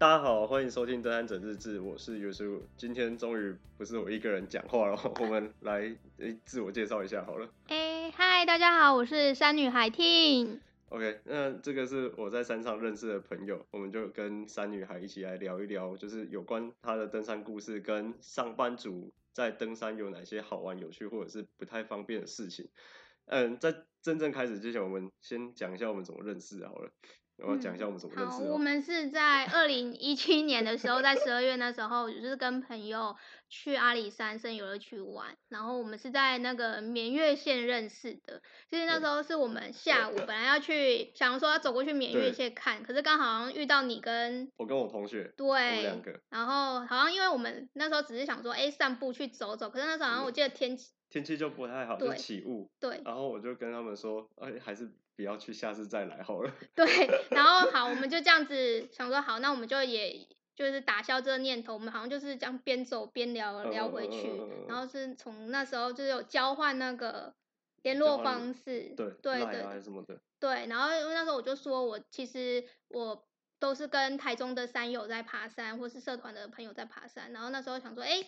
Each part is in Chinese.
大家好，欢迎收听《登山者日志》，我是尤叔。今天终于不是我一个人讲话了，我们来诶自我介绍一下好了。哎，嗨，大家好，我是山女孩 Ting。OK，那这个是我在山上认识的朋友，我们就跟山女孩一起来聊一聊，就是有关她的登山故事，跟上班族在登山有哪些好玩、有趣或者是不太方便的事情。嗯，在真正开始之前，我们先讲一下我们怎么认识好了。我要讲一下我们怎么认识。好，我们是在二零一七年的时候，在十二月那时候，就是跟朋友去阿里山森游乐区玩。然后我们是在那个眠月县认识的。其实那时候是我们下午本来要去，想说要走过去眠月县看，可是刚好遇到你跟我跟我同学，对，两个。然后好像因为我们那时候只是想说，哎，散步去走走。可是那时候好像我记得天气天气就不太好，就起雾。对。然后我就跟他们说，哎，还是。不要去，下次再来好了。对，然后好，我们就这样子想说，好，那我们就也就是打消这个念头，我们好像就是这样边走边聊聊回去，然后是从那时候就是有交换那个联络方式，对对对，还是什么的，对，然后因为那时候我就说我其实我都是跟台中的山友在爬山，或是社团的朋友在爬山，然后那时候想说，哎。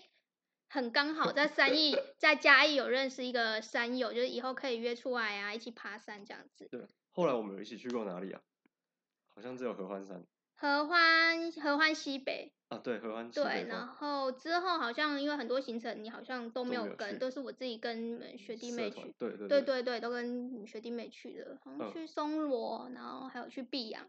很刚好在三义，在嘉义有认识一个山友，就是以后可以约出来啊，一起爬山这样子。对，后来我们有一起去过哪里啊？好像只有合欢山。合欢合欢西北啊，对，合欢西北。对，然后之后好像因为很多行程你好像都没有跟，都，都是我自己跟学弟妹去。对对对，对对对，都跟学弟妹去的，好像去松萝，然后还有去碧阳。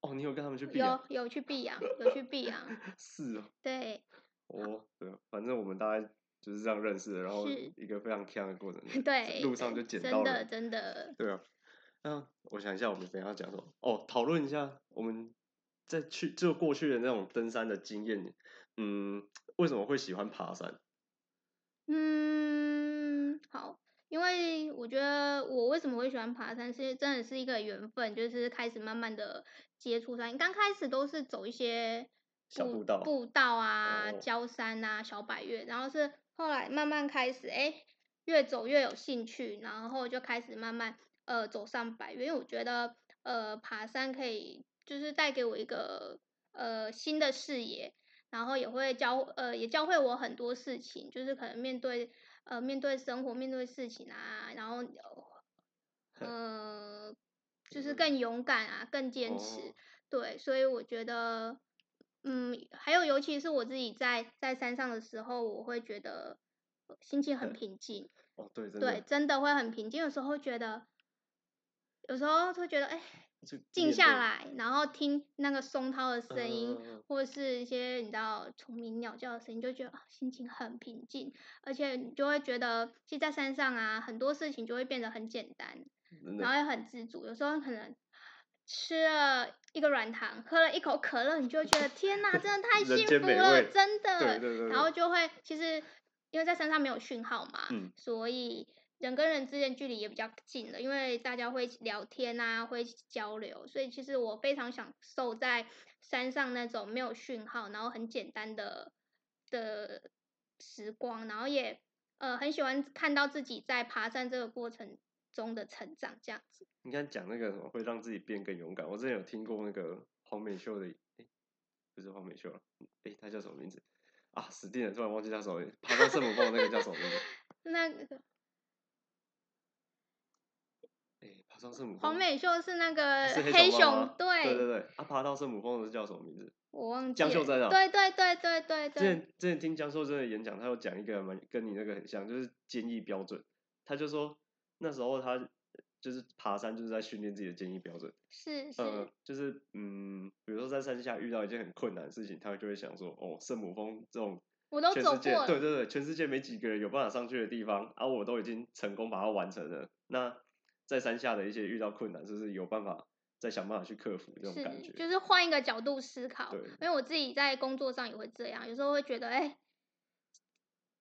哦，你有跟他们去碧阳？有有去碧阳，有去碧阳。是哦。对。哦，对，反正我们大概就是这样认识的，然后一个非常锵的过程，对，路上就捡到了，真的真的，对啊。那我想一下，我们等一下讲什么？哦，讨论一下我们在去就过去的那种登山的经验。嗯，为什么会喜欢爬山？嗯，好，因为我觉得我为什么会喜欢爬山，是真的是一个缘分，就是开始慢慢的接触山，刚开始都是走一些。小步道、步道啊，焦山啊，小百岳，然后是后来慢慢开始，哎，越走越有兴趣，然后就开始慢慢呃走上百岳，因为我觉得呃爬山可以就是带给我一个呃新的视野，然后也会教呃也教会我很多事情，就是可能面对呃面对生活面对事情啊，然后 呃就是更勇敢啊，更坚持，对，所以我觉得。嗯，还有，尤其是我自己在在山上的时候，我会觉得心情很平静。哦，对，真的，对，真的会很平静。有时候会觉得，有时候会觉得，哎，静下来，然后听那个松涛的声音，嗯、或者是一些你知道虫鸣鸟叫的声音，就觉得心情很平静，而且你就会觉得，其实，在山上啊，很多事情就会变得很简单，然后也很知足。有时候可能。吃了一个软糖，喝了一口可乐，你就会觉得 天哪，真的太幸福了，真的。对对对对。然后就会，其实因为在山上没有讯号嘛，嗯，所以人跟人之间距离也比较近了，因为大家会聊天啊，会交流，所以其实我非常享受在山上那种没有讯号，然后很简单的的时光，然后也呃很喜欢看到自己在爬山这个过程中的成长这样子，你刚讲那个什么会让自己变更勇敢？我之前有听过那个黄美秀的，哎，不是黄美秀了，哎，他叫什么名字啊？死定了，突然忘记叫什么名字。爬到圣母峰的那个叫什么名字？那个，哎，爬上圣母峰。黄美秀是那个黑熊，对对对对。啊，爬到圣母峰的是叫什么名字？我忘记。江秀珍啊。对对对对对对。之前之前听江秀珍的演讲，他有讲一个蛮跟你那个很像，就是坚毅标准。他就说。那时候他就是爬山，就是在训练自己的坚毅标准。是是，呃，就是嗯，比如说在山下遇到一件很困难的事情，他就会想说，哦，圣母峰这种，我都走过了，对对对，全世界没几个人有办法上去的地方，而、啊、我都已经成功把它完成了。那在山下的一些遇到困难，就是有办法再想办法去克服这种感觉，就是换一个角度思考。对，因为我自己在工作上也会这样，有时候会觉得，哎、欸，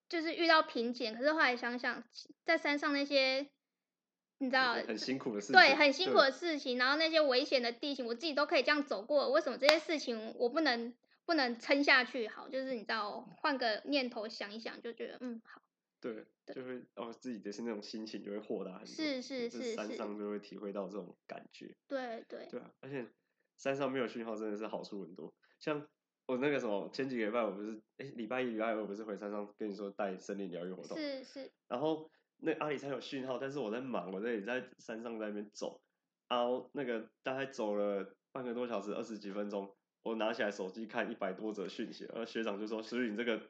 就是遇到瓶颈，可是后来想想，在山上那些。你知道很辛苦的事情，对，很辛苦的事情，然后那些危险的地形，我自己都可以这样走过，为什么这些事情我不能不能撑下去？好，就是你知道，换个念头想一想，就觉得嗯好。对，就会哦，自己的是那种心情就会豁达很多。是是是，是，山上就会体会到这种感觉。对对。对啊，而且山上没有讯号真的是好处很多，像我那个什么，前几个礼拜我不是，哎，礼拜一、礼拜二我不是回山上跟你说带森林疗愈活动，是是。然后那阿里山有讯号，但是我在忙，我在也在山上在那边走，然后那个大概走了半个多小时，二十几分钟，我拿起来手机看一百多则讯息，然后学长就说：“诗玉，你这个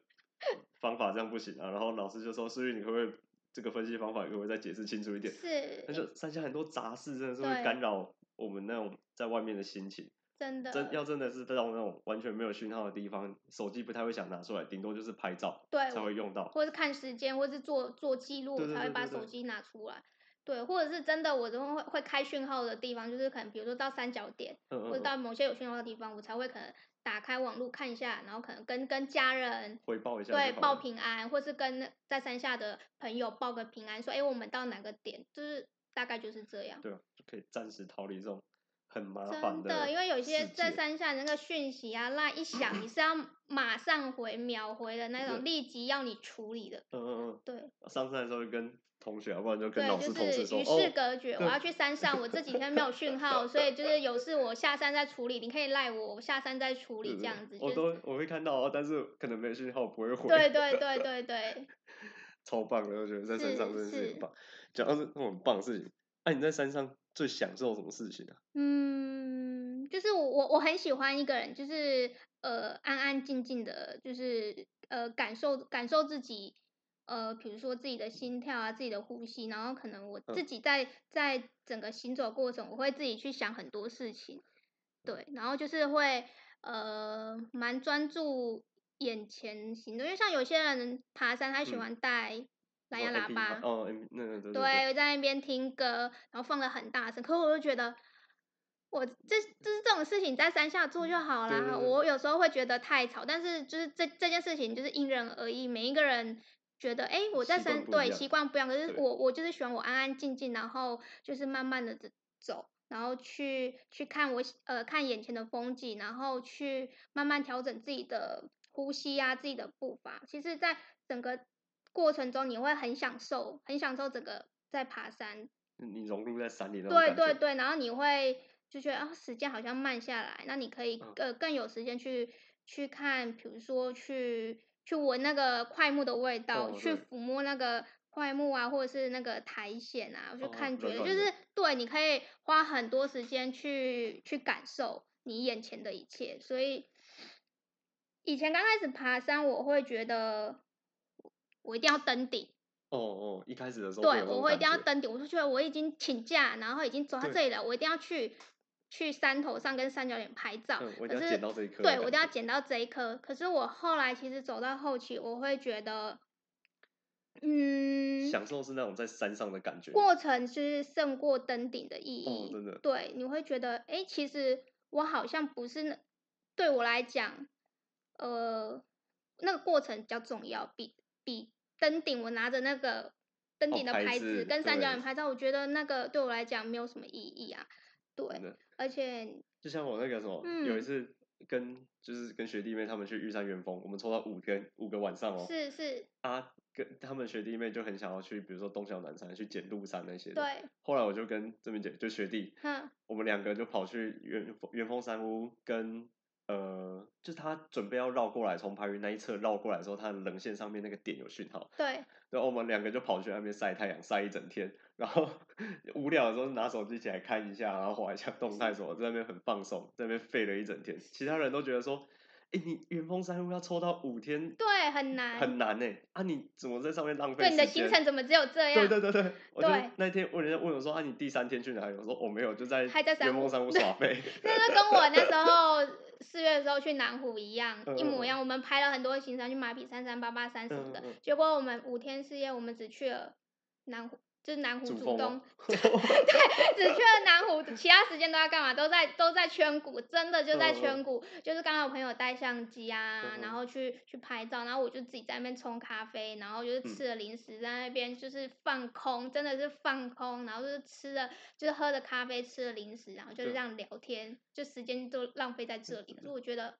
方法这样不行啊。”然后老师就说：“诗玉，你可不可以这个分析方法可不可以再解释清楚一点？”是。但是山下很多杂事，真的是会干扰我们那种在外面的心情。真的，真要真的是到那种完全没有讯号的地方，手机不太会想拿出来，顶多就是拍照，对，才会用到，或者是看时间，或者是做做记录，才会把手机拿出来。对，或者是真的，我都会会开讯号的地方，就是可能比如说到三角点，嗯嗯或者到某些有讯号的地方，我才会可能打开网络看一下，然后可能跟跟家人回报一下，对，报平安，或是跟在山下的朋友报个平安，说哎，我们到哪个点，就是大概就是这样。对，就可以暂时逃离这种。很麻烦的，真的，因为有些在山下那个讯息啊，那一响你是要马上回、秒回的那种，立即要你处理的。嗯嗯嗯。对。上山的时候就跟同学，不然就跟老师同事说。与世隔绝，我要去山上，我这几天没有讯号，所以就是有事我下山再处理，你可以赖我，我下山再处理这样子。我都我会看到，但是可能没讯号，不会回。对对对对对。超棒的，我觉得在山上真的是很棒。讲到是那种很棒的事情，哎，你在山上。最享受什么事情啊？嗯，就是我我我很喜欢一个人，就是呃安安静静的，就是呃感受感受自己，呃比如说自己的心跳啊，自己的呼吸，然后可能我自己在、嗯、在整个行走过程，我会自己去想很多事情，对，然后就是会呃蛮专注眼前行动，因为像有些人爬山，他喜欢带。嗯蓝牙喇叭哦，那个对，对，对，在那边听歌，然后放的很大声。可是我就觉得，我这就是这种事情在山下做就好啦。我有时候会觉得太吵，但是就是这这件事情就是因人而异，每一个人觉得，哎，我在山对习惯不一样。可是我我就是喜欢我安安静静，然后就是慢慢的走，然后去去看我呃看眼前的风景，然后去慢慢调整自己的呼吸啊，自己的步伐。其实，在整个过程中你会很享受，很享受整个在爬山。你融入在山里那种对对对，然后你会就觉得啊，时间好像慢下来，那你可以呃更有时间去去看，比如说去去闻那个快木的味道，哦、去抚摸那个快木啊，或者是那个苔藓啊，去看觉得、哦、就是对，你可以花很多时间去去感受你眼前的一切。所以以前刚开始爬山，我会觉得。我一定要登顶。哦哦，一开始的时候。对，我会一定要登顶。我就觉得我已经请假，然后已经走到这里了，我一定要去去山头上跟三角点拍照。嗯，我一定要捡到这一颗。对，我一定要捡到这一颗。可是我后来其实走到后期，我会觉得，嗯，享受是那种在山上的感觉。过程是胜过登顶的意义。哦，真的。对，你会觉得，哎，其实我好像不是那，对我来讲，呃，那个过程比较重要，比比。登顶，我拿着那个登顶的牌子跟三角眼拍照，我觉得那个对我来讲没有什么意义啊。对，而且就像我那个什么，嗯、有一次跟就是跟学弟妹他们去玉山元峰，我们抽到五天五个晚上哦。是是。啊，跟他们学弟妹就很想要去，比如说东小南山去捡鹿山那些的。对。后来我就跟这边姐，就学弟，嗯，我们两个就跑去元元峰山屋跟。呃，就是他准备要绕过来，从排云那一侧绕过来的时候，他的棱线上面那个点有讯号。对。然后我们两个就跑去那边晒太阳，晒一整天。然后 无聊的时候拿手机起来看一下，然后划一下动态什么，在那边很放松，在那边废了一整天。其他人都觉得说，哎，你圆峰山路要抽到五天，对，很难，很难呢。啊，你怎么在上面浪费？对，你的行程怎么只有这样？对对对对。我就那天问人家问我说，啊，你第三天去哪里？我说我没有，就在圆峰山 路耍废。那是跟我那时候。四月的时候去南湖一样，一模一样。我们拍了很多行程，去马匹三、三八八三什么的。结果我们五天四夜，我们只去了南湖。就是南湖主东，对，只去了南湖，其他时间都在干嘛？都在都在圈谷，真的就在圈谷。就是刚刚我朋友带相机啊，然后去去拍照，然后我就自己在那边冲咖啡，然后就是吃了零食，在那边就是放空，真的是放空，然后就是吃了，就是喝着咖啡，吃了零食，然后就是这样聊天，就时间都浪费在这里。可是我觉得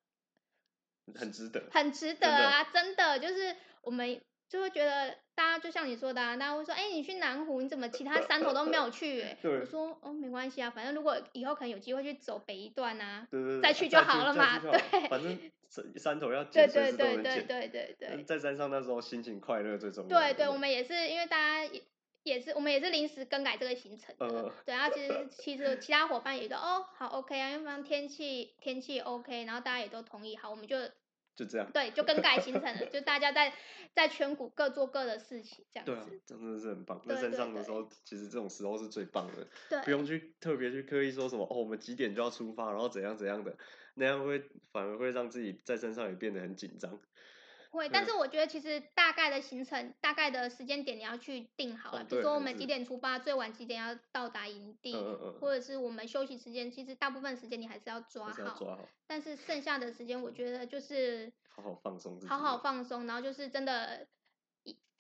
很值得，很值得啊，真的就是我们。就会觉得大家就像你说的，啊，大家会说，哎、欸，你去南湖，你怎么其他山头都没有去？哎，我说，哦，没关系啊，反正如果以后可能有机会去走北一段啊，对对对，再去就好了嘛，对，反正山头要捡，对对对对对对对，在山上那时候心情快乐最重要。对对，我们也是因为大家也也是我们也是临时更改这个行程的，呃、对，然后其实其实其他伙伴也都哦好 OK 啊，因为反正天气天气 OK，然后大家也都同意，好，我们就。就这样，对，就更改行程了，就大家在在全谷各做各的事情，这样子。对啊，真的是很棒。在山上的时候，其实这种时候是最棒的，对，不用去特别去刻意说什么哦，我们几点就要出发，然后怎样怎样的，那样会反而会让自己在山上也变得很紧张。会，但是我觉得其实大概的行程、大概的时间点你要去定好了，比如说我们几点出发，最晚几点要到达营地，或者是我们休息时间，其实大部分时间你还是要抓好。但是剩下的时间，我觉得就是好好放松，好好放松，然后就是真的，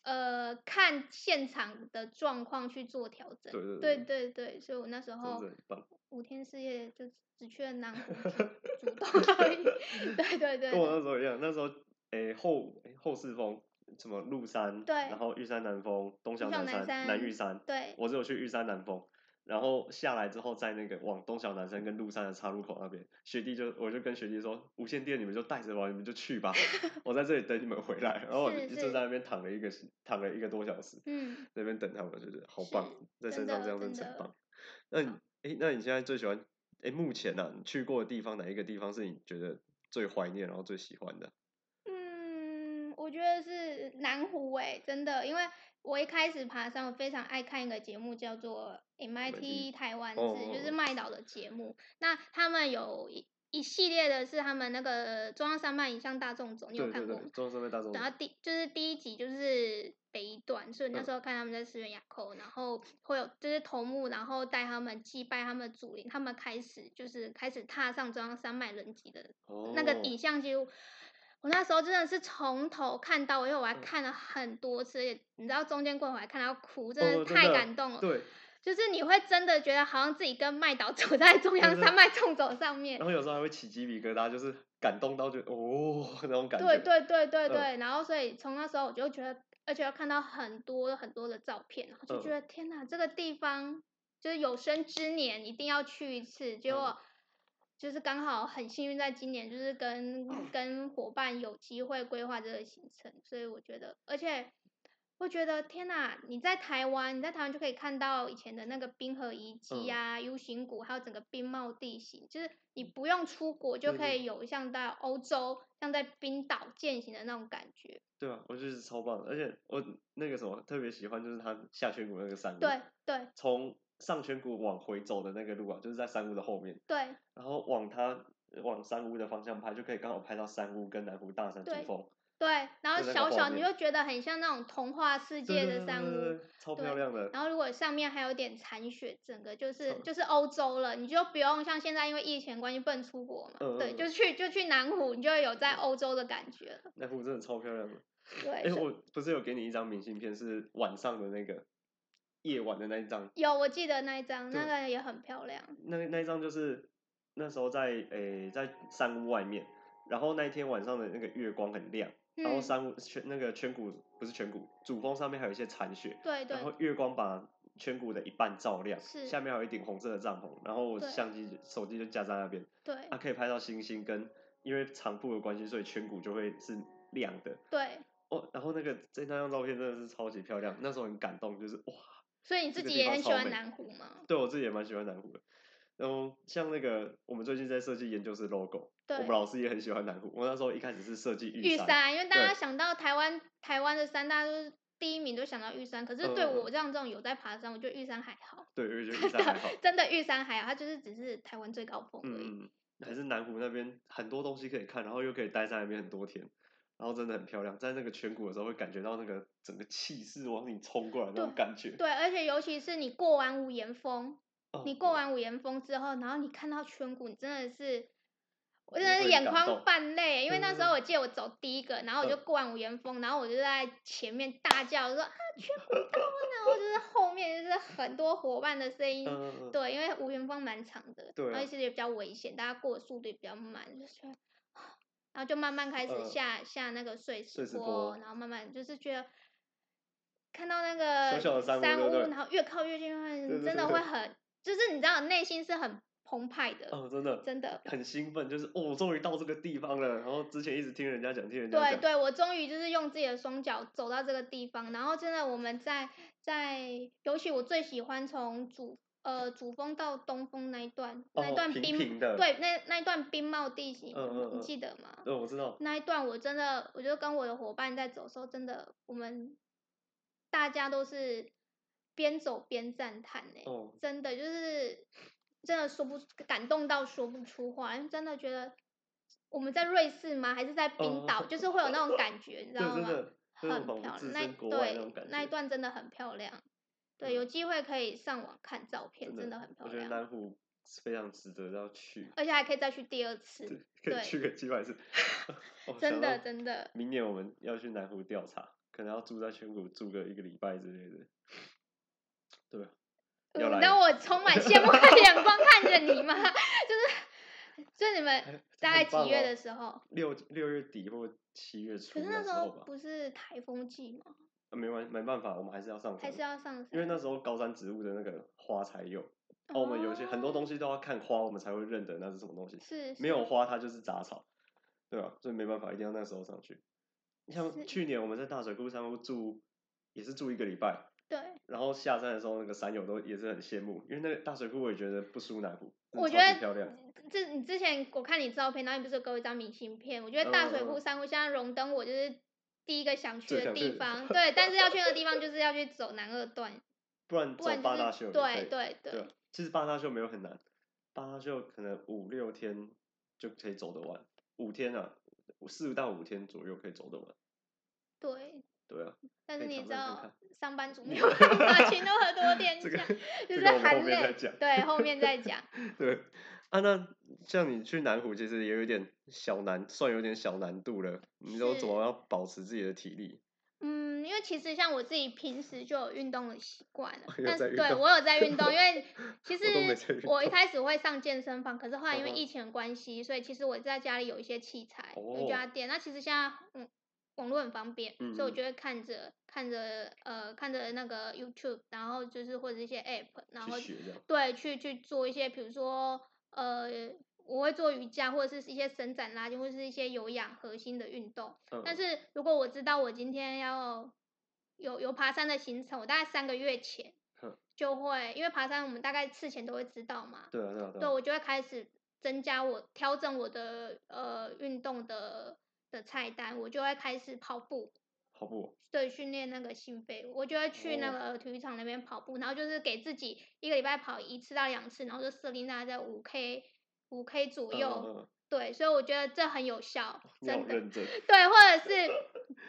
呃，看现场的状况去做调整。对对对，所以我那时候五天四夜就只去了南湖主动 而已。对对对，跟我那时候一样，那时候。诶，后后四峰什么鹿山，对，然后玉山南峰、东小南山、山南玉山，对，我只有去玉山南峰，然后下来之后在那个往东小南山跟鹿山的岔路口那边，学弟就我就跟学弟说，无线电你们就带着吧，你们就去吧，我在这里等你们回来，然后我就就在那边躺了一个躺了一个多小时，嗯，那边等他们，就觉得好棒，在山上这样真的很棒。那你诶，那你现在最喜欢诶，目前呢、啊，你去过的地方哪一个地方是你觉得最怀念然后最喜欢的？我觉得是南湖诶、欸，真的，因为我一开始爬山，我非常爱看一个节目，叫做 MIT 台湾志，哦、就是麦岛的节目。那他们有一一系列的是他们那个中央山脉影像大纵走，你有看过吗？中央山脉大纵走。然后第就是第一集就是北一段，所以那时候看他们在石垣垭口，嗯、然后会有就是头目，然后带他们祭拜他们祖灵，他们开始就是开始踏上中央山脉人迹的那个影像记录。哦我那时候真的是从头看到尾，因为我还看了很多次，也你知道中间过程我还看到哭，真的太感动了。对，就是你会真的觉得好像自己跟麦岛走在中央山脉纵走上面，然后有时候还会起鸡皮疙瘩，就是感动到就哦 那种感觉。对对对对对，然后所以从那时候我就觉得，而且要看到很多很多的照片，然后就觉得天哪，这个地方就是有生之年一定要去一次，结果。就是刚好很幸运，在今年就是跟跟伙伴有机会规划这个行程，所以我觉得，而且我觉得天哪，你在台湾，你在台湾就可以看到以前的那个冰河遗迹啊、U 型谷，还有整个冰帽地形，就是你不用出国就可以有像在欧洲、像在冰岛践行的那种感觉。对啊，我觉得是超棒的，而且我那个什么特别喜欢，就是它下雪谷那个山路。对对。从上泉谷往回走的那个路啊，就是在山屋的后面。对。然后往它往山屋的方向拍，就可以刚好拍到山屋跟南湖大山主峰。对。然后小小你就觉得很像那种童话世界的山屋，超漂亮的。然后如果上面还有点残雪，整个就是就是欧洲了，你就不用像现在因为疫情关系不能出国嘛。嗯。对，就去就去南湖，你就会有在欧洲的感觉。南湖真的超漂亮的。对。哎，我不是有给你一张明信片，是晚上的那个。夜晚的那一张有，我记得那一张，那个也很漂亮。那那一张就是那时候在诶、欸、在山屋外面，然后那一天晚上的那个月光很亮，嗯、然后山屋圈那个圈谷不是圈谷，主峰上面还有一些残雪，对对，然后月光把圈谷的一半照亮，是下面还有一顶红色的帐篷，然后我相机手机就架在那边，对，它、啊、可以拍到星星，跟因为长曝的关系，所以圈谷就会是亮的，对，哦，然后那个这那张照片真的是超级漂亮，那时候很感动，就是哇。所以你自己也很喜欢南湖吗？对，我自己也蛮喜欢南湖的。然后像那个我们最近在设计研究室 logo，对我们老师也很喜欢南湖。我那时候一开始是设计玉山，因为大家想到台湾台湾的山，大家都是第一名都想到玉山。可是对我这样这种有在爬山，我觉得玉山还好。对，我觉得玉山还好。真的玉山还好，它就是只是台湾最高峰而已。嗯，还是南湖那边很多东西可以看，然后又可以待在那边很多天。然后真的很漂亮，在那个颧骨的时候会感觉到那个整个气势往你冲过来那种感觉。对，对，而且尤其是你过完五岩峰，哦、你过完五岩峰之后，然后你看到颧骨，你真的是，我真的是眼眶泛泪，因为那时候我记得我走第一个，然后我就过完五岩峰，然后我就在前面大叫说啊圈谷到了，然后就是后面就是很多伙伴的声音，嗯、对，因为五岩峰蛮长的，对、啊，而且也比较危险，大家过的速度也比较慢。然后就慢慢开始下、呃、下那个碎石坡，然后慢慢就是觉得看到那个山屋然后越靠越近，真的会很，就是你知道内心是很。澎湃的，哦，真的，真的很兴奋，就是哦，终于到这个地方了。然后之前一直听人家讲，听人家讲，对对，我终于就是用自己的双脚走到这个地方。然后真的我们在在，尤其我最喜欢从主呃主峰到东峰那一段，哦、那一段冰对，那那一段冰帽地形，嗯嗯嗯，你记得吗？嗯，我知道。那一段我真的，我就跟我的伙伴在走的时候，真的我们大家都是边走边赞叹呢，哦，真的就是。真的说不感动到说不出话，真的觉得我们在瑞士吗？还是在冰岛？哦、就是会有那种感觉，你知道吗？很漂亮，那对那一段真的很漂亮。对，有机会可以上网看照片，真的很漂亮。我觉得南湖非常值得要去，而且还可以再去第二次，可以去个几百次。真的真的。明年我们要去南湖调查，可能要住在全谷住个一个礼拜之类的。对。那我充满羡慕的眼光看着你吗？就是，就你们大概几月的时候？六六月底或七月初。可是那时候不是台风季吗？啊，没关没办法，我们还是要上山。还是要上山。因为那时候高山植物的那个花才有，哦，我们有些很多东西都要看花，我们才会认得那是什么东西。是。没有花，它就是杂草，对吧？所以没办法，一定要那时候上去。像去年我们在大水库上住，也是住一个礼拜。对，然后下山的时候，那个山友都也是很羡慕，因为那个大水库我也觉得不输南湖，我觉得漂亮。这你之前我看你照片，然后你不是有给我一张明信片？我觉得大水库山谷现在荣登我就是第一个想去的地方。对，但是要去的地方 就是要去走南二段，不然走八大秀。对对对，对。其实八大秀没有很难，八大秀可能五六天就可以走得完，五天啊，四到五天左右可以走得完。对。对啊。但是你知道，上班族没有办法请那么多天 假，就是含泪。对，后面再讲。对，啊，那像你去南湖，其实也有点小难，算有点小难度了。你都怎么要保持自己的体力？嗯，因为其实像我自己平时就有运动的习惯了，但是对我有在运动，因为其实我一开始会上健身房，可是后来因为疫情的关系，所以其实我在家里有一些器材，有一家店。那其实现在，嗯。网络很方便，嗯、所以我就会看着看着呃看着那个 YouTube，然后就是或者一些 App，然后对去去做一些，比如说呃我会做瑜伽或者是一些伸展拉筋或者是一些有氧核心的运动。嗯、但是如果我知道我今天要有有爬山的行程，我大概三个月前就会，因为爬山我们大概事前都会知道嘛。对啊对啊对。对，我就会开始增加我调整我的呃运动的。的菜单，我就会开始跑步，跑步，对，训练那个心肺，我就会去那个体育场那边跑步，然后就是给自己一个礼拜跑一次到两次，然后就设定大概在五 K 五 K 左右，对，所以我觉得这很有效，真的，对，或者是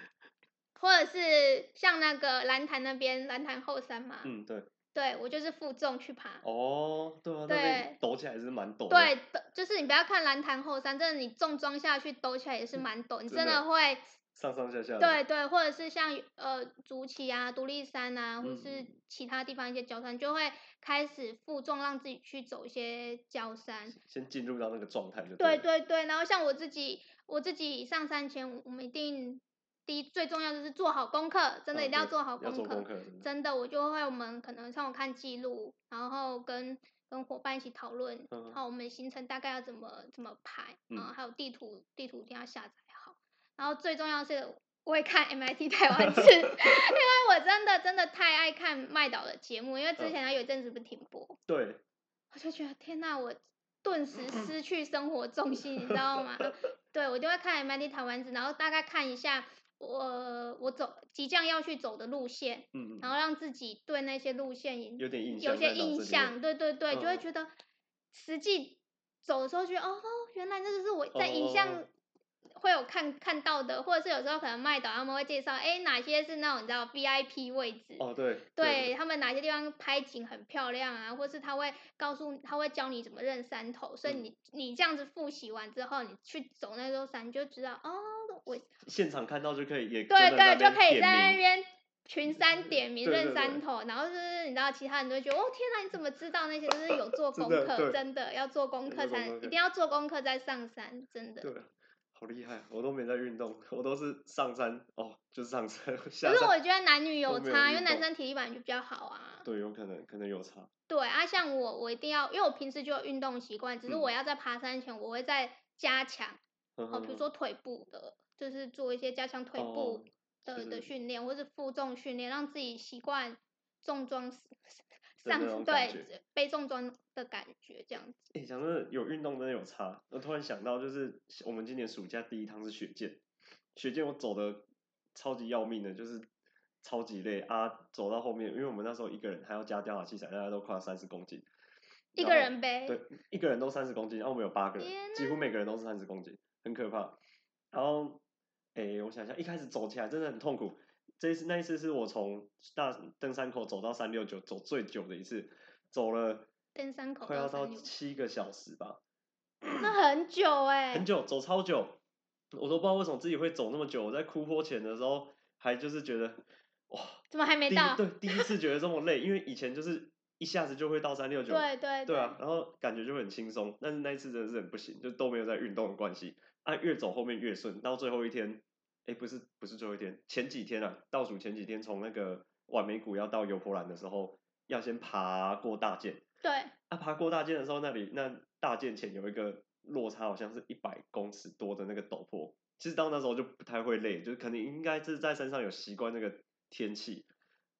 或者是像那个蓝潭那边蓝潭后山嘛，嗯，对。对，我就是负重去爬。哦，对啊，对，抖起来是蛮陡。对，就是你不要看蓝潭后山，真的你重装下去抖起来也是蛮陡，你真的会上上下下。对对，或者是像呃竹崎啊、独立山啊，或者是其他地方一些郊山，就会开始负重让自己去走一些郊山。先进入到那个状态就。对对对，然后像我自己，我自己上山前，我们一定。第一最重要就是做好功课，真的一定要做好功课。功课真的，我就会我们可能像我看记录，然后跟跟伙伴一起讨论，嗯、然后我们行程大概要怎么怎么排，然后还有地图，地图一定要下载好。然后最重要是我会看 MIT 台湾志，因为我真的真的太爱看麦岛的节目，因为之前他有一阵子不停播。嗯、对。我就觉得天呐，我顿时失去生活重心，你知道吗？对，我就会看 MIT 台湾志，然后大概看一下。我我走即将要去走的路线，嗯，然后让自己对那些路线有点印象，有些印象，对对对，就会觉得实际走的时候觉得哦，原来那就是我在影像会有看看到的，或者是有时候可能麦导他们会介绍，哎，哪些是那种你知道 VIP 位置，哦对，对他们哪些地方拍景很漂亮啊，或是他会告诉他会教你怎么认山头，所以你你这样子复习完之后，你去走那座山，你就知道哦。我现场看到就可以也对对，就可以在那边群山点名认山头，然后就是你知道其他人都会觉得哦天哪，你怎么知道那些？就是有做 功课，真的要做功课才一定要做功课再上山，真的。对，好厉害，我都没在运动，我都是上山哦，就是上山。可是我觉得男女有差，有因为男生体力本来就比较好啊。对，有可能，可能有差。对啊，像我，我一定要，因为我平时就有运动习惯，只是我要在爬山前，我会再加强。嗯、哦，比如说腿部的，就是做一些加强腿部的、哦、的训练，或是负重训练，让自己习惯重装。上对背重装的感觉这样子。哎、欸，讲真的，有运动真的有差。我突然想到，就是我们今年暑假第一趟是雪见，雪见我走的超级要命的，就是超级累啊。走到后面，因为我们那时候一个人还要加吊打器材，大家都快三十公斤。一个人背？对，一个人都三十公斤，然后我们有八个人，几乎每个人都是三十公斤，很可怕。然后，哎、欸，我想想，一开始走起来真的很痛苦。这一次那一次是我从大登山口走到三六九走最久的一次，走了登山口快要到七个小时吧，那很久哎、欸，很久走超久，我都不知道为什么自己会走那么久。我在哭坡前的时候还就是觉得哇，怎么还没到？对，第一次觉得这么累，因为以前就是一下子就会到三六九，对对对啊，然后感觉就很轻松。但是那一次真的是很不行，就都没有在运动的关系，啊，越走后面越顺，到最后一天。哎，不是不是最后一天，前几天啊，倒数前几天，从那个晚美谷要到油婆兰的时候，要先爬过大剑。对。啊，爬过大剑的时候，那里那大剑前有一个落差，好像是一百公尺多的那个陡坡。其实到那时候就不太会累，就是肯定应该是在山上有习惯那个天气。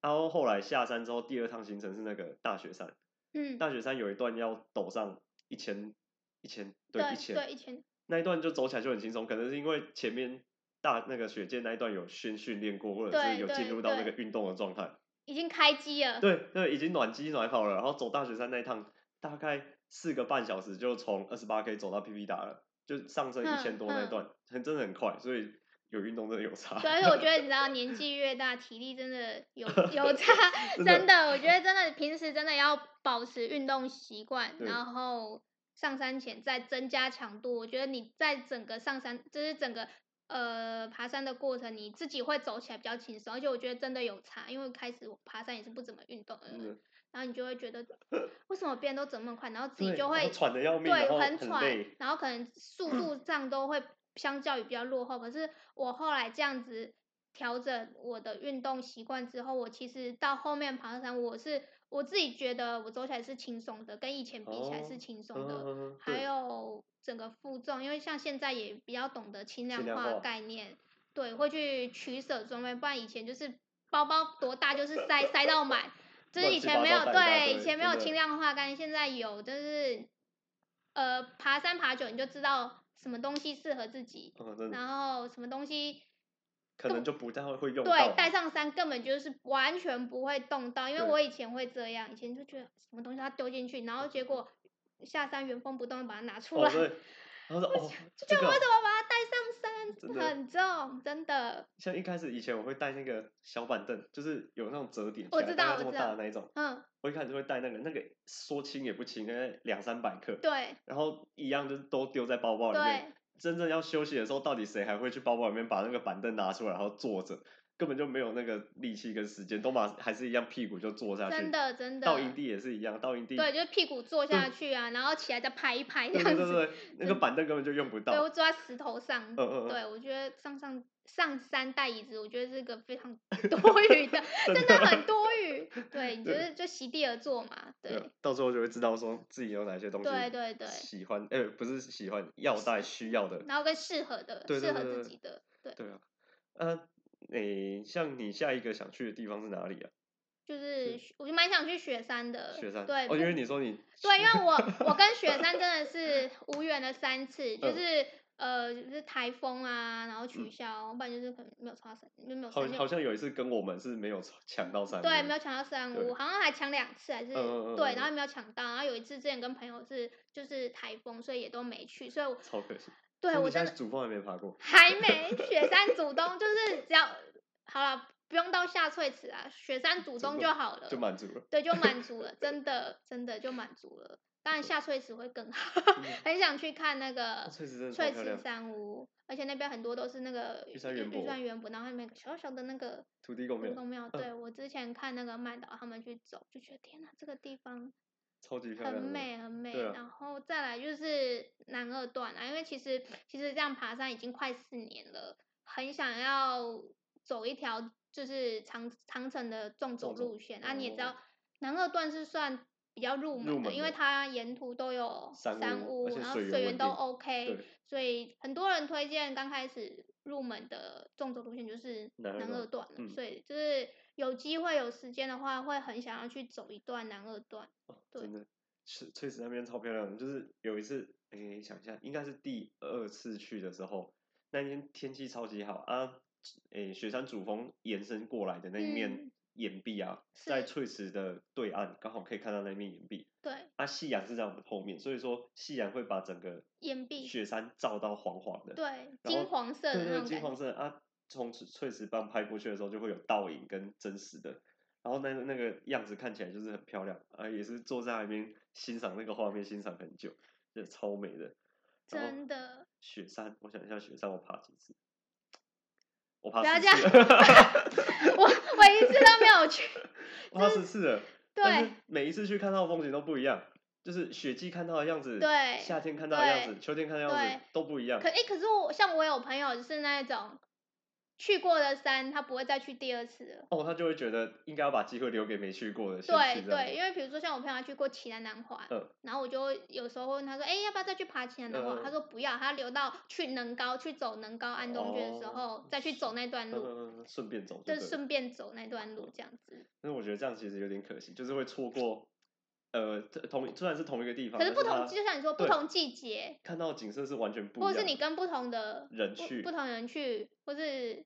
然后后来下山之后，第二趟行程是那个大雪山。嗯。大雪山有一段要陡上一千一千，对，一千，对，一千。那一段就走起来就很轻松，可能是因为前面。大那个雪见那一段有先训练过，或者是有进入到那个运动的状态，已经开机了。对对，已经暖机暖好了。然后走大雪山那一趟，大概四个半小时就从二十八 K 走到 PP 达了，就上升一千多那一段，很真的很快，所以有运动真的有差。对，而且我觉得你知道，年纪越大，体力真的有 有差，真的，我觉得真的平时真的要保持运动习惯，然后上山前再增加强度。我觉得你在整个上山，就是整个。呃，爬山的过程你自己会走起来比较轻松，而且我觉得真的有差，因为开始我爬山也是不怎么运动的，嗯，然后你就会觉得 为什么别人都走那么快，然后自己就会喘的要命，对，很喘，然后可能速度 上都会相较于比较落后。可是我后来这样子调整我的运动习惯之后，我其实到后面爬山，我是我自己觉得我走起来是轻松的，跟以前比起来是轻松的，哦，还有。整个负重，因为像现在也比较懂得轻量化概念，对，会去取舍装备，不然以前就是包包多大就是塞塞到满，就是以前没有对，以前没有轻量化概念，现在有，就是呃爬山爬久你就知道什么东西适合自己，嗯、然后什么东西可能就不太会会用到，对，带上山根本就是完全不会动到，因为我以前会这样，以前就觉得什么东西它丢进去，然后结果。下山原封不动把它拿出来，哦、然后说哦，就我怎么把它带上山，很重，真的。像一开始以前我会带那个小板凳，就是有那种折叠，我知道，这么大的那一种，嗯，我一开始会带那个，那个说轻也不轻，大概两三百克，对，然后一样就是都丢在包包里面。真正要休息的时候，到底谁还会去包包里面把那个板凳拿出来，然后坐着？根本就没有那个力气跟时间，都把还是一样屁股就坐下去。真的真的。到营地也是一样，到营地。对，就是屁股坐下去啊，然后起来再拍一拍这样子。对对对，那个板凳根本就用不到。对，我坐在石头上。嗯嗯。对，我觉得上上上山带椅子，我觉得是个非常 多余的，真的很多余。对，你就是就席地而坐嘛。对。到时候就会知道说自己有哪些东西。对对对。喜欢，哎，不是喜欢，要带需要的。然后跟适合的，适合自己的，对。对啊，嗯。诶、欸，像你下一个想去的地方是哪里啊？就是，是我就蛮想去雪山的。雪山。对。哦，因为你说你。对，因为我 我跟雪山真的是无缘了三次，就是、嗯、呃，就是台风啊，然后取消，不然就是可能没有插山，就没有。好，好像有一次跟我们是没有抢到山。对，没有抢到山屋，好像还抢两次，还是、嗯、对，然后没有抢到，然后有一次之前跟朋友是就是台风，所以也都没去，所以我超可惜。对，我真的主峰还没爬过，还没雪山主峰，就是只要好了，不用到下翠池啊，雪山主峰就好了，就满足了，对，就满足了，真的真的就满足了。当然下翠池会更好，很想去看那个翠池山屋，而且那边很多都是那个玉山圆柏，然后那个小小的那个土地公庙，宫庙，对，我之前看那个麦导他们去走，就觉得天哪，这个地方超级漂亮，很美很美。啊、然后再来就是南二段啊，因为其实其实这样爬山已经快四年了，很想要走一条就是长长城的纵走路线。那、啊、你也知道，南二段是算比较入门的，门的因为它沿途都有山屋，然后水源都 OK，所以很多人推荐刚开始入门的纵走路线就是南二段，嗯、所以就是。有机会有时间的话，会很想要去走一段南二段。哦，真的，是翠池那边超漂亮的。就是有一次，哎，想一下，应该是第二次去的时候，那天天气超级好啊。哎，雪山主峰延伸过来的那一面岩壁啊，嗯、在翠池的对岸，刚好可以看到那面岩壁。对。啊，夕阳是在我们后面，所以说夕阳会把整个岩壁雪山照到黄黄的。对，金黄色的那种。对对，金黄色啊。从翠石帮拍过去的时候，就会有倒影跟真实的，然后那个那个样子看起来就是很漂亮啊，也是坐在那边欣赏那个画面，欣赏很久，就超美的。真的。雪山，我想一下，雪山我爬几次？我爬十次。我我一次都没有去。我爬十次了。对。每一次去看到的风景都不一样，就是雪季看到的样子，对，夏天看到的样子，秋天看到的样子都不一样。可哎，可是我像我有朋友就是那种。去过的山，他不会再去第二次了。哦，他就会觉得应该要把机会留给没去过的。对对，因为比如说像我朋友他去过奇南南环，嗯，然后我就有时候会问他说，哎，要不要再去爬奇南南环？嗯、他说不要，他留到去能高去走能高安东军的时候、哦、再去走那段路，嗯、顺便走，就是顺便走那段路这样子。那我觉得这样其实有点可惜，就是会错过。呃，同虽然是同一个地方，可是不同，就像你说，不同季节看到景色是完全不一样，或者是你跟不同的人去，不同人去，或是。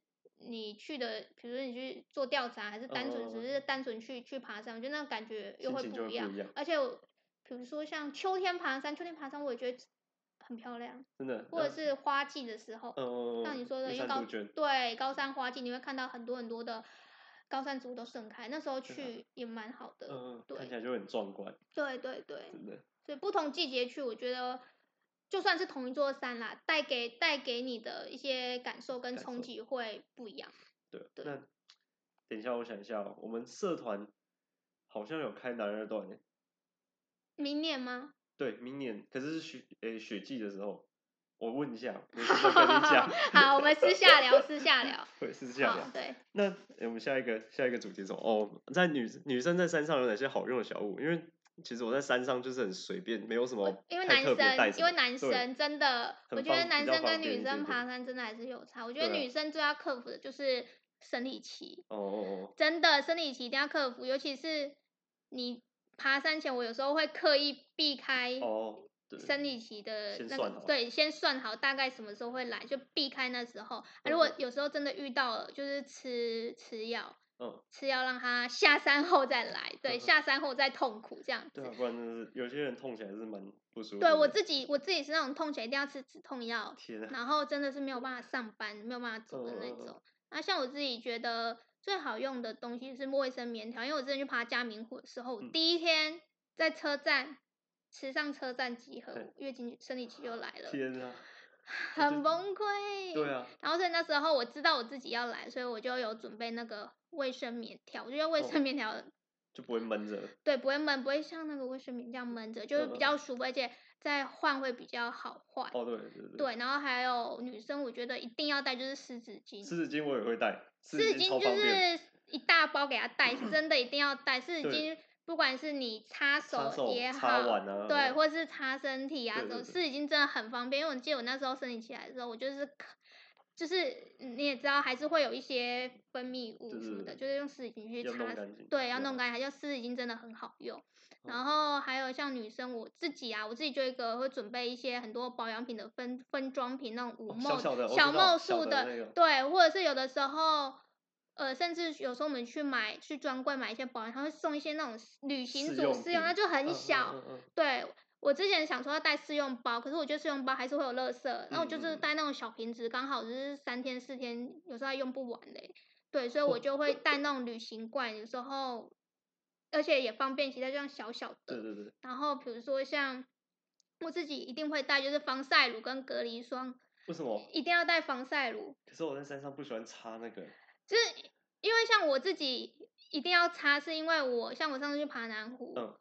你去的，比如说你去做调查，还是单纯只是单纯去、嗯、去爬山，我觉得那种感觉又会不一样。而且我，比如说像秋天爬山，秋天爬山我也觉得很漂亮，真的。或者是花季的时候，嗯、像你说的，因为高对高山花季，你会看到很多很多的高山植物都盛开，那时候去也蛮好的。嗯，对，看起来就很壮观。对对对，真的。所以不同季节去，我觉得。就算是同一座山啦，带给带给你的一些感受跟冲击会不一样。对，对，那等一下，我想一下，我们社团好像有开南二段耶。明年吗？对，明年，可是是雪诶雪季的时候，我问一下，我跟你讲。好，我们私下聊，私下聊。对，私下聊。对。那我们下一个下一个主题是什么？哦，在女女生在山上有哪些好用的小物？因为。其实我在山上就是很随便，没有什么。因为男生，因为男生真的，我觉得男生跟女生爬山真的还是有差。我觉得女生最要克服的就是生理期。哦哦哦。真的，生理期一定要克服，尤其是你爬山前，我有时候会刻意避开。哦。生理期的那个，对，先算好大概什么时候会来，就避开那时候。啊如果有时候真的遇到了，就是吃吃药。嗯，是要让他下山后再来，对，下山后再痛苦这样子。对啊，不然就是有些人痛起来是蛮不舒服。对我自己，我自己是那种痛起来一定要吃止痛药，天啊，然后真的是没有办法上班，没有办法走的那种。那像我自己觉得最好用的东西是卫生棉条，因为我之前去爬嘉明湖的时候，第一天在车站池上车站集合，月经生理期就来了，天啊，很崩溃。对啊，然后所以那时候我知道我自己要来，所以我就有准备那个。卫生棉条，我觉得卫生棉条、哦、就不会闷着，对，不会闷，不会像那个卫生棉这样闷着，就是比较舒服，而且再换会比较好换。哦，对对对。对，然后还有女生，我觉得一定要带就是湿纸巾。湿纸巾我也会带，湿纸巾就是一大包给她带，真的一定要带湿纸巾，不管是你擦手也好，对，或者是擦身体啊，这种湿纸巾真的很方便，因为我记得我那时候生理期来的时候，我就是。就是你也知道，还是会有一些分泌物什么的，就是用湿纸巾去擦，对，要弄干净。就湿纸巾真的很好用。然后还有像女生，我自己啊，我自己就一个会准备一些很多保养品的分分装瓶，那种五毫小毫数的，对，或者是有的时候，呃，甚至有时候我们去买去专柜买一些保养，他会送一些那种旅行组试用，那就很小，对。我之前想说要带试用包，可是我觉得试用包还是会有垃圾，然后我就是带那种小瓶子，刚好就是三天四天，有时候还用不完嘞。对，所以我就会带那种旅行罐，有时候而且也方便携带，这样小小的。对对对。然后比如说像我自己一定会带，就是防晒乳跟隔离霜。为什么？一定要带防晒乳。可是我在山上不喜欢擦那个。就是因为像我自己一定要擦，是因为我像我上次去爬南湖。嗯。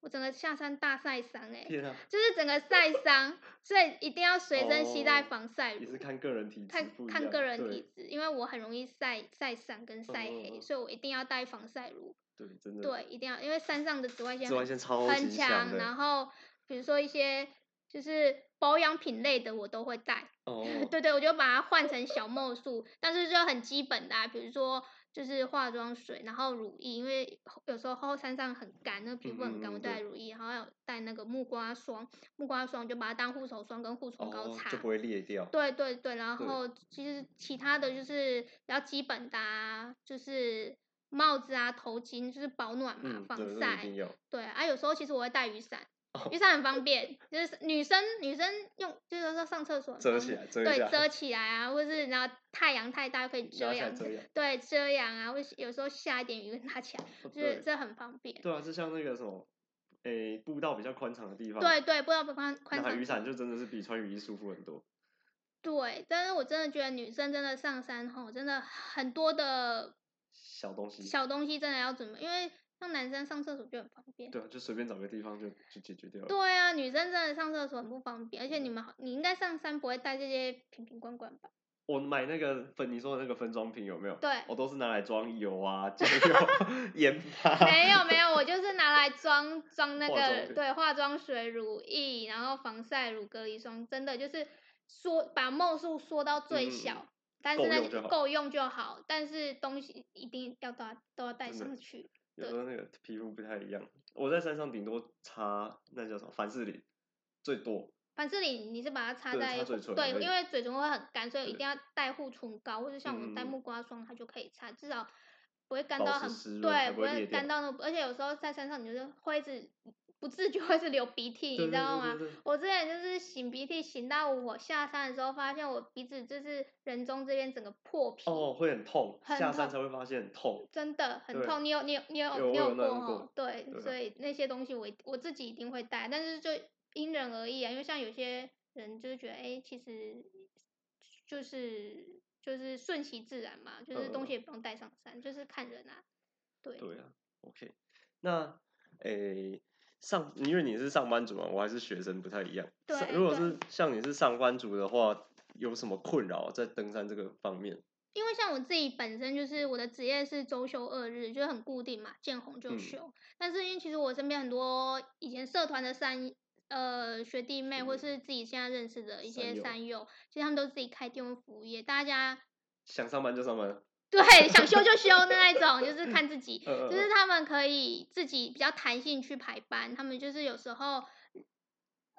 我整个下山大晒伤哎，天啊，就是整个晒伤，所以一定要随身携带防晒乳。也是看个人体质，看看个人体质，因为我很容易晒晒伤跟晒黑，所以我一定要带防晒乳。对，真的。对，一定要，因为山上的紫外线紫外线超很强，然后比如说一些就是保养品类的我都会带。哦。对对，我就把它换成小梦素，但是就很基本的，啊，比如说。就是化妆水，然后乳液，因为有时候后山上很干，那个皮肤很干，嗯、我带乳液，然后有带那个木瓜霜，木瓜霜就把它当护手霜跟护唇膏擦，哦，就不会裂掉。对对对，然后其实其他的就是比较基本的，啊，就是帽子啊、头巾，就是保暖嘛，嗯、防晒。对啊，有时候其实我会带雨伞。雨伞很方便，就是女生女生用，就是说上厕所遮起来，遮对遮 起来啊，或者是然后太阳太大可以遮阳，对遮阳啊，或有时候下一点雨拿起来，就是这很方便。对啊，就像那个什么，诶，步道比较宽敞的地方，对对，步道比较宽宽敞，拿雨伞就真的是比穿雨衣舒服很多。对，但是我真的觉得女生真的上山吼，真的很多的小东西，小东西真的要准备，因为。像男生上厕所就很方便，对啊，就随便找个地方就就解决掉了。对啊，女生真的上厕所很不方便，而且你们好，你应该上山不会带这些瓶瓶罐罐吧？我买那个分，你说的那个分装瓶有没有？对，我都是拿来装油啊、酱油、盐巴。没有没有，我就是拿来装装那个对化妆水、乳液，然后防晒乳、隔离霜，真的就是缩把梦数缩到最小，嗯、但是那够用就好，但是东西一定要都要都要带上去。有时候那个皮肤不太一样，我在山上顶多擦那叫什么凡士林，最多。凡士林你是把它擦在对，嘴唇对，因为嘴唇会很干，所以一定要带护唇膏，或者像我们带木瓜霜，它就可以擦，至少不会干到很对，不会干到那，而且有时候在山上你就是会一直。不自觉会是 流鼻涕，你知道吗？我之前就是擤鼻涕，擤到我下山的时候，发现我鼻子就是人中这边整个破皮。哦，会很痛，下山才会发现很痛。真的很痛，你有你有你有你有过哈？对，所以那些东西我我自己一定会带，但是就因人而异啊。因为像有些人就是觉得，哎，其实就是就是顺其自然嘛，就是东西也不用带上山，就是看人啊。对。对啊，OK，那诶。上，因为你是上班族嘛，我还是学生，不太一样。对。如果是像你是上班族的话，有什么困扰在登山这个方面？因为像我自己本身就是我的职业是周休二日，就是很固定嘛，见红就休。嗯、但是因为其实我身边很多以前社团的山呃学弟妹，或是自己现在认识的一些山友，其实他们都自己开店或服务业，大家想上班就上班。对，想休就休的那一种，就是看自己，就是他们可以自己比较弹性去排班，他们就是有时候，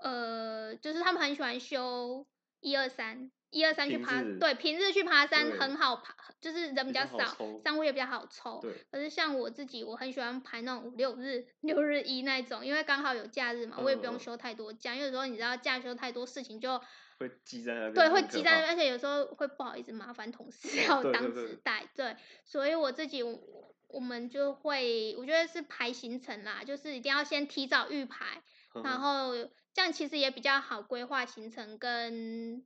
呃，就是他们很喜欢休一二三，一二三去爬，对，平日去爬山很好爬，就是人比较少，山路也比较好抽。对。可是像我自己，我很喜欢排那种五六日、六日一那种，因为刚好有假日嘛，我也不用休太多假，因为有时候你知道假休太多事情就。会积在那边，对，会积在那边，而且有时候会不好意思麻烦同事 要当纸袋，对，对，对，对，所以我自己我们就会，我觉得是排行程啦，就是一定要先提早预排，然后这样其实也比较好规划行程跟。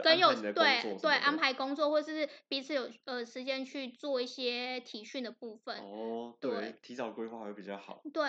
跟有对对安排工作，或是彼此有呃时间去做一些体训的部分。哦，对，对提早规划会比较好。对，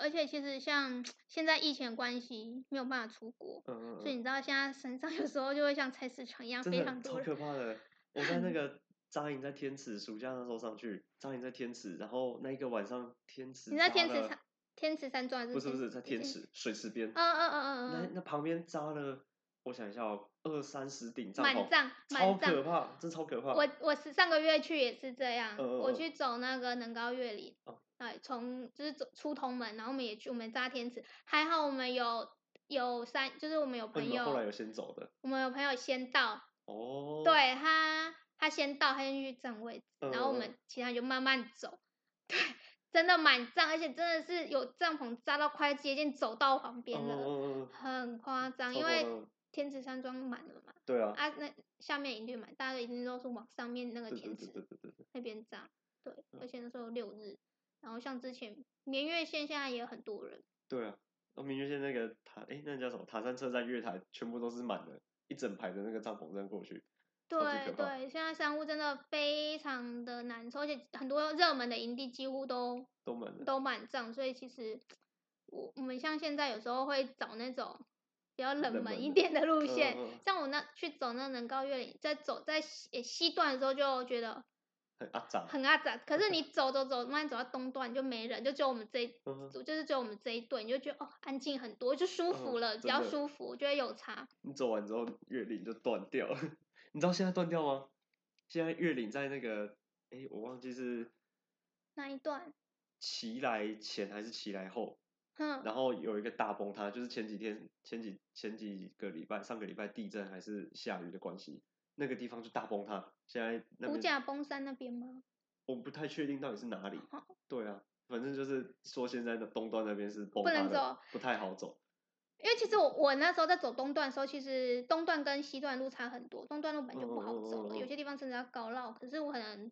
而且其实像现在疫情的关系，没有办法出国，嗯嗯，所以你知道现在山上有时候就会像菜市场一样，非常多。超可怕的！我在那 个扎营在天池，暑假的时候上去扎营在天池，然后那一个晚上天池。你在天池山？天池山庄？不是不是，在天池水池边。嗯嗯嗯嗯嗯。那那旁边扎了。我想一下哦，二三十顶帐篷，满帐，超可怕，真超可怕。我我是上个月去也是这样，呃、我去走那个能高月岭，哎、呃，从就是走出同门，然后我们也去，我们扎天池，还好我们有有三，就是我们有朋友，后来有先走的，我们有朋友先到，哦，对他他先到，他先去占位置，呃、然后我们其他人就慢慢走，对，真的满帐，而且真的是有帐篷扎到快接近走道旁边了，嗯、很夸张，因为。天池山庄满了嘛？对啊。啊，那下面一定满，大家一定都是往上面那个天池那边扎。对，而且那时候六日，然后像之前明月线现在也有很多人。对啊，那明月线那个塔，哎，那叫什么？塔山车站月台全部都是满的，一整排的那个帐篷这样过去。对对，现在商务真的非常的难抽，而且很多热门的营地几乎都都满了，都满帐，所以其实。我我们像现在有时候会找那种比较冷门一点的路线，嗯嗯、像我那去走那能高月岭，在走在西西段的时候就觉得很阿杂，很阿杂。可是你 走走走，慢慢走到东段就没人，就只有我们这一组，嗯、就是只有我们这一队，你就觉得哦安静很多，就舒服了，嗯、比较舒服，我觉得有差。你走完之后月岭就断掉了，你知道现在断掉吗？现在月岭在那个哎，我忘记是哪一段，奇来前还是奇来后？嗯，然后有一个大崩塌，就是前几天、前几前几个礼拜、上个礼拜地震还是下雨的关系，那个地方就大崩塌。现在那五甲崩山那边吗？我不太确定到底是哪里。对啊，反正就是说现在的东段那边是崩塌的，不能走，不太好走。因为其实我我那时候在走东段的时候，其实东段跟西段路差很多，东段路本来就不好走了，有些地方甚至要高绕。可是我可能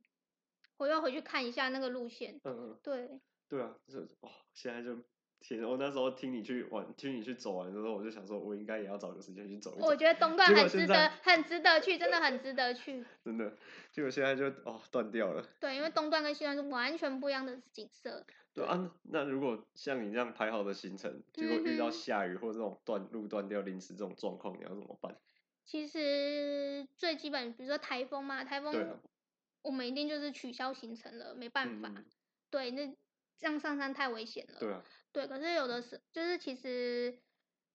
我要回去看一下那个路线。嗯嗯。对。对啊，就是哦，现在就。天，我那时候听你去玩，听你去走完之后，我就想说，我应该也要找个时间去走一走。我觉得东段很值得，很值得去，真的很值得去。真的，结果现在就哦断掉了。对，因为东段跟西段是完全不一样的景色。对，啊，那如果像你这样排好的行程，结果遇到下雨或者这种断路断掉、临时这种状况，你要怎么办？其实最基本，比如说台风嘛，台风，我们一定就是取消行程了，没办法。嗯、对，那这样上山太危险了。对啊。对，可是有的时就是其实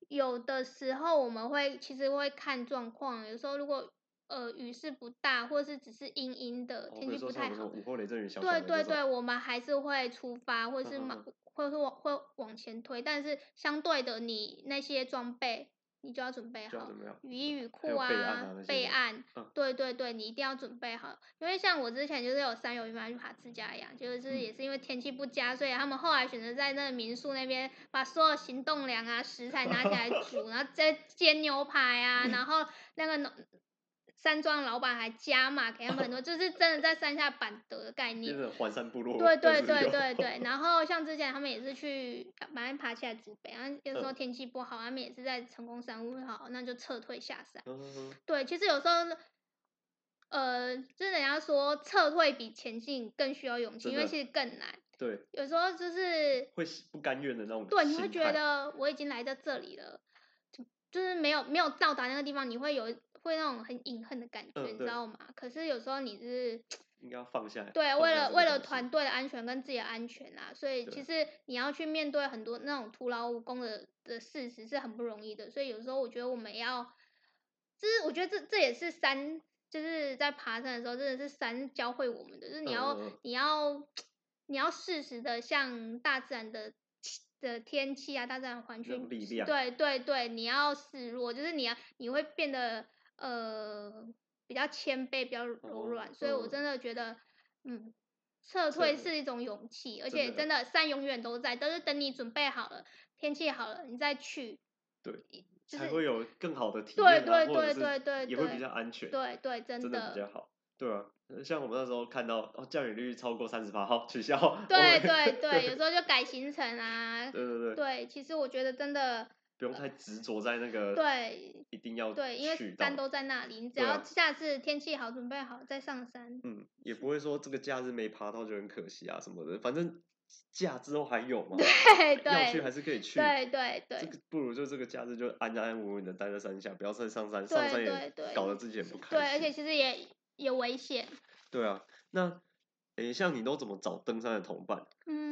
有的时候我们会其实会看状况，有时候如果呃雨势不大，或者是只是阴阴的天气不太好，午后雷阵雨小小对对对，我们还是会出发，或者是往或者是往会往前推，但是相对的你那些装备。你就要准备好雨衣雨裤啊，备案，对对对，你一定要准备好，因为像我之前就是有三友一般去爬自家阳，就是也是因为天气不佳，所以他们后来选择在那个民宿那边把所有行动粮啊食材拿起来煮，然后再煎牛排啊，然后那个农。山庄老板还加码给他们很多，就是真的在山下板德的概念。就是环山部落。对对对对 对，然后像之前他们也是去马上爬起来祖北，然后有时候天气不好，他们也是在成功山屋好，那就撤退下山。对，其实有时候，呃，就是人家说撤退比前进更需要勇气，因为其实更难。对。有时候就是会不甘愿的那种。对，你会觉得我已经来到这里了，就就是没有没有到达那个地方，你会有。会那种很隐恨的感觉，嗯、你知道吗？可是有时候你是 应该要放下来。对，为了为了团队的安全跟自己的安全啊，所以其实你要去面对很多那种徒劳无功的的事实是很不容易的。所以有时候我觉得我们要，就是我觉得这这也是山，就是在爬山的时候，真的是山教会我们的，就是你要、嗯、你要你要适时的向大自然的。的天气啊，大自然环境，对对对，你要示弱，就是你要你会变得呃比较谦卑，比较柔软，哦、所以我真的觉得，嗯，撤退是一种勇气，而且真的山永远都在，都是等你准备好了，天气好了，你再去，对，就是、才会有更好的体验、啊，对对对对对，也会比较安全，对对，真的，真的比较好。对啊，像我们那时候看到哦，降雨率超过三十八，好取消。对对 对，有时候就改行程啊。对对对。对，其实我觉得真的不用太执着在那个。对。一定要对，因为山都在那里，你只要下次天气好，准备好再上山。嗯，也不会说这个假日没爬到就很可惜啊什么的，反正假之后还有嘛。对对。要去还是可以去。对对对。这个不如就这个假日就安安稳稳的待在山下，不要再上山，上山也搞得自己很不开心。对，而且其实也。有危险。对啊，那诶、欸，像你都怎么找登山的同伴？嗯，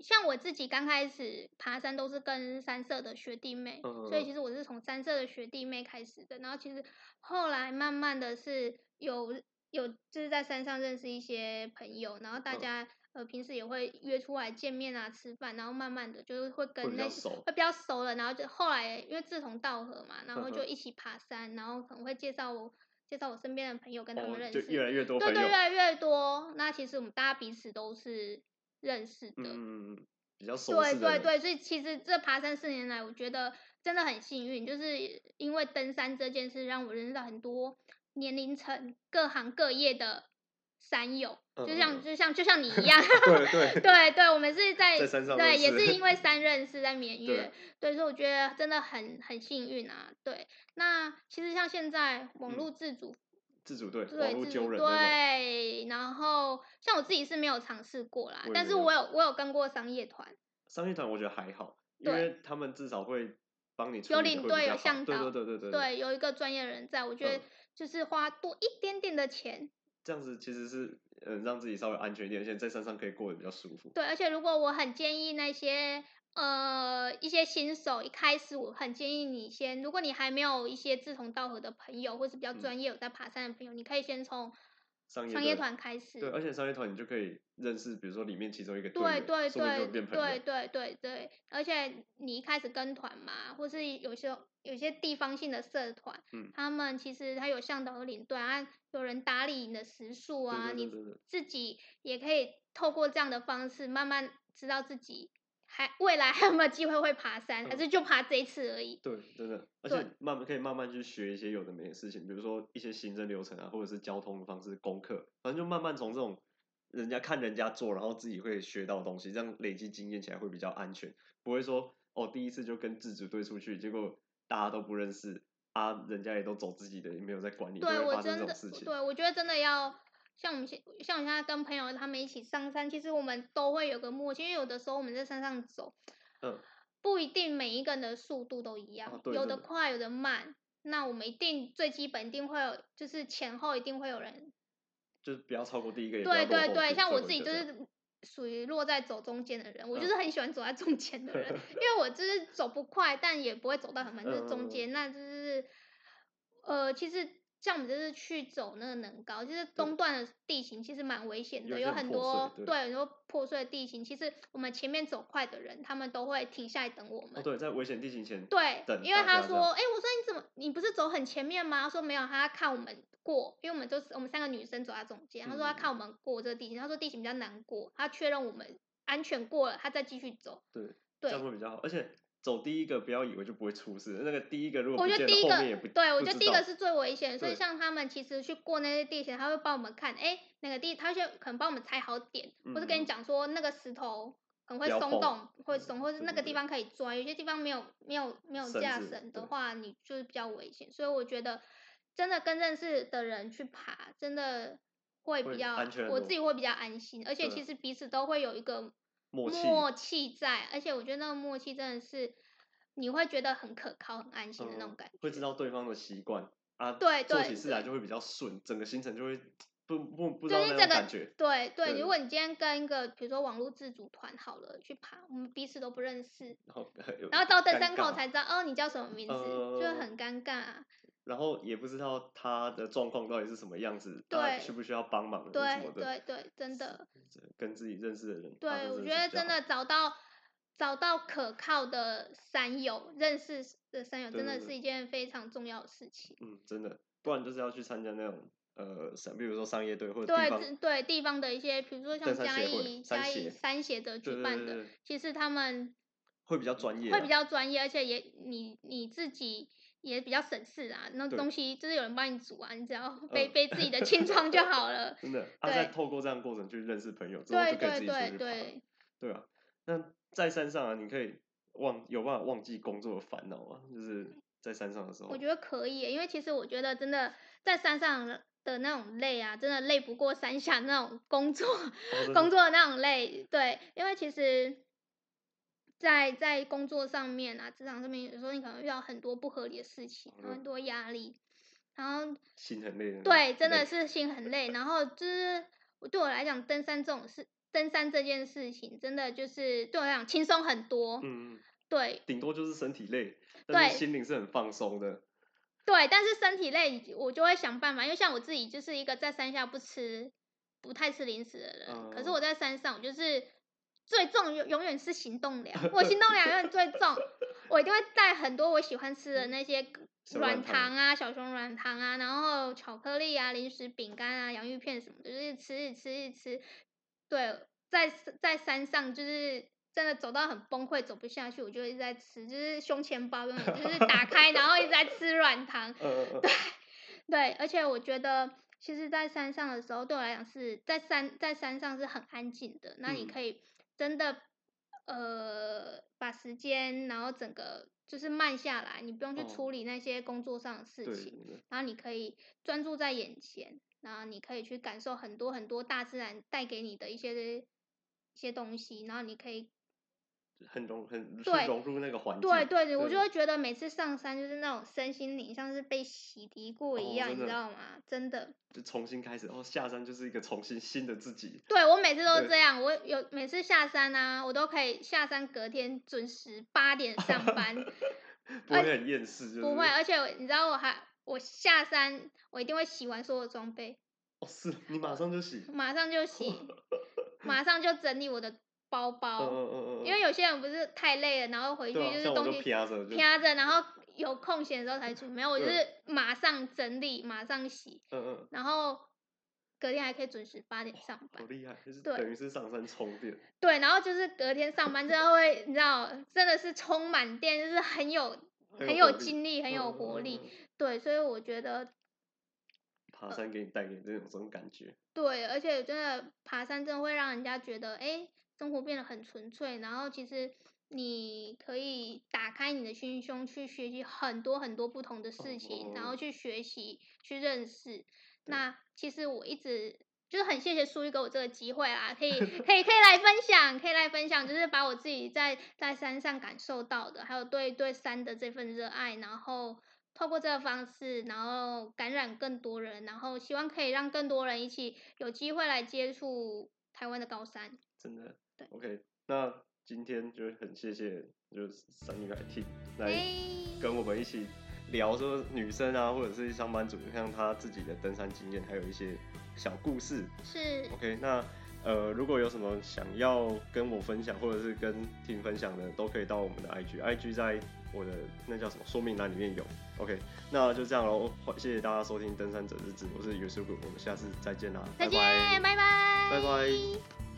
像我自己刚开始爬山都是跟三社的学弟妹，嗯、所以其实我是从三社的学弟妹开始的。然后其实后来慢慢的是有有就是在山上认识一些朋友，然后大家、嗯、呃平时也会约出来见面啊吃饭，然后慢慢的就是会跟那些会比较熟了，然后就后来因为志同道合嘛，然后就一起爬山，然后可能会介绍我。介绍我身边的朋友跟他们认识，就越来越多，对对，越来越多。那其实我们大家彼此都是认识的，嗯，比较熟。对对对，所以其实这爬山四年来，我觉得真的很幸运，就是因为登山这件事，让我认识到很多年龄层、各行各业的。山友，就像就像就像你一样，对对对对，我们是在，在山上，对，也是因为山认识在绵月，对，所以我觉得真的很很幸运啊。对，那其实像现在网络自主，自主对，网络揪人，对，然后像我自己是没有尝试过啦，但是我有我有跟过商业团，商业团我觉得还好，因为他们至少会帮你有领队有向导，对对对对对，对，有一个专业人在，我觉得就是花多一点点的钱，嗯、这样子其实是嗯让自己稍微安全一点，而且在山上可以过得比较舒服。对，而且如果我很建议那些呃，一些新手一开始，我很建议你先，如果你还没有一些志同道合的朋友，或是比较专业有在爬山的朋友，你可以先从商业团开始。对，而且商业团你就可以认识，比如说里面其中一个对对对对对对对，而且你一开始跟团嘛，或是有时候有些地方性的社团，他们其实他有向导领队啊，有人打理你的食宿啊，你自己也可以透过这样的方式慢慢知道自己。还未来还有没有机会会爬山？还是就爬这一次而已？对，真的，而且慢慢可以慢慢去学一些有的没的事情，比如说一些行政流程啊，或者是交通的方式、功课，反正就慢慢从这种人家看人家做，然后自己会学到的东西，这样累积经验起来会比较安全，不会说哦第一次就跟自主队出去，结果大家都不认识啊，人家也都走自己的，也没有在管理，对，会发生这种事情。对，我觉得真的要。像我们现像我现在跟朋友他们一起上山，其实我们都会有个默契，因为有的时候我们在山上走，嗯，不一定每一个人的速度都一样，哦、有的快，有的慢。那我们一定最基本一定会有，就是前后一定会有人，就是不要超过第一个。对对对，像我自己就是 属于落在走中间的人，我就是很喜欢走在中间的人，嗯、因为我就是走不快，但也不会走到很慢，就是中间，嗯、那就是呃，其实。像我们就是去走那个能高，就是东段的地形其实蛮危险的，有，很多对，对很多破碎的地形。其实我们前面走快的人，他们都会停下来等我们。哦，对，在危险地形前。对，因为他说，哎、欸，我说你怎么，你不是走很前面吗？他说没有，他看我们过，因为我们就是我们三个女生走在中间。他说他看我们过这个地形，他说地形比较难过，他确认我们安全过了，他再继续走。对，对，这样会比较好，而且。走第一个，不要以为就不会出事。那个第一个如果我觉得第一个，对，我觉得第一个是最危险。所以像他们其实去过那些地形，他会帮我们看，哎，那个地，他就可能帮我们踩好点，嗯、或是跟你讲说那个石头可能会松动，会松，或是那个地方可以抓。有些地方没有没有没有架绳的话，你就是比较危险。所以我觉得真的跟认识的人去爬，真的会比较，我自己会比较安心。而且其实彼此都会有一个。默契在，而且我觉得那个默契真的是你会觉得很可靠、很安心的那种感觉。嗯、会知道对方的习惯啊，对，做起事来就会比较顺，整个行程就会不不不知道那种感觉。对对，对，如果你今天跟一个比如说网络自主团好了去爬，我们彼此都不认识，然后，到登山口才知道哦，你叫什么名字，呃、就会很尴尬。然后也不知道他的状况到底是什么样子，对，需不需要帮忙对什么的，对对，真的。跟自己认识的人，对，我觉得真的找到找到可靠的山友，认识的山友，真的是一件非常重要的事情。嗯，真的，不然就是要去参加那种呃，比如说商业队或者对对地方的一些，比如说像嘉义嘉义三协的举办的，对对对对，其实他们会比较专业，会比较专业，而且也你你自己。也比较省事啊，那东西就是有人帮你煮啊，你只要背、呃、背自己的轻装就好了。真的，他在透过这样的过程去认识朋友，之后就可以自己出去爬。对对对对。对啊，那在山上啊，你可以忘有办法忘记工作的烦恼啊？就是在山上的时候。我觉得可以，因为其实我觉得真的在山上的那种累啊，真的累不过山下那种工作、哦、工作的那种累。对，因为其实。在在工作上面啊，职场上面，有时候你可能遇到很多不合理的事情，嗯、很多压力，然后心很累。对，真的是心很累。然后就是对我来讲，登山这种事，登山这件事情，真的就是对我来讲轻松很多。嗯，对。顶多就是身体累，但是心灵是很放松的。对，但是身体累，我就会想办法，因为像我自己就是一个在山下不吃、不太吃零食的人，嗯、可是我在山上，我就是。最重永永远是行动粮，我行动粮永远最重，我一定会带很多我喜欢吃的那些软糖啊、小熊软糖啊，然后巧克力啊、零食、饼干啊、洋芋片什么的，就是吃一吃一吃。对，在在山上就是真的走到很崩溃，走不下去，我就一直在吃，就是胸前包永远就是打 开，然后一直在吃软糖。对对，而且我觉得，其实，在山上的时候，对我来讲是在山在山上是很安静的，那你可以。真的，呃，把时间，然后整个就是慢下来，你不用去处理那些工作上的事情，哦、然后你可以专注在眼前，然后你可以去感受很多很多大自然带给你的一些一些东西，然后你可以很融很对融入那个环境。对对对，我就会觉得每次上山就是那种身心灵像是被洗涤过一样，哦、你知道吗？真的。就重新开始，然后下山就是一个重新新的自己。对，我每次都是这样，我有每次下山啊，我都可以下山隔天准时八点上班，不会很厌世，就是，不会。而且你知道我还我下山我一定会洗完所有装备。哦，是你马上就洗？马上就洗，马上就整理我的。包包，嗯嗯嗯，因为有些人不是太累了，然后回去就是东西啪着，啪着，然后有空闲的时候才出。没有，我就是马上整理，马上洗，嗯嗯，然后隔天还可以准时八点上班，好厉害，就是等于是上山充电。对，然后就是隔天上班之后会，你知道，真的是充满电，就是很有很有精力，很有活力。对，所以我觉得爬山给你带给这种这种感觉。对，而且真的爬山真的会让人家觉得，哎。生活变得很纯粹，然后其实你可以打开你的心胸，去学习很多很多不同的事情，然后去学习、去认识。那其实我一直就是很谢谢书玉给我这个机会啦，可以 可以可以来分享，可以来分享，就是把我自己在在山上感受到的，还有对对山的这份热爱，然后透过这个方式，然后感染更多人，然后希望可以让更多人一起有机会来接触台湾的高山。真的。对，OK，那今天就很谢谢，就是三女孩 Ting 来跟我们一起聊说女生啊，或者是上班族，像她自己的登山经验，还有一些小故事。是，OK，那呃，如果有什么想要跟我分享，或者是跟 Ting 分享的，都可以到我们的 IG，IG 在我的那叫什么说明栏里面有。OK，那就这样喽，谢谢大家收听登山者日志，我是 Yosuke，我们下次再见啦，再见，拜拜，拜拜。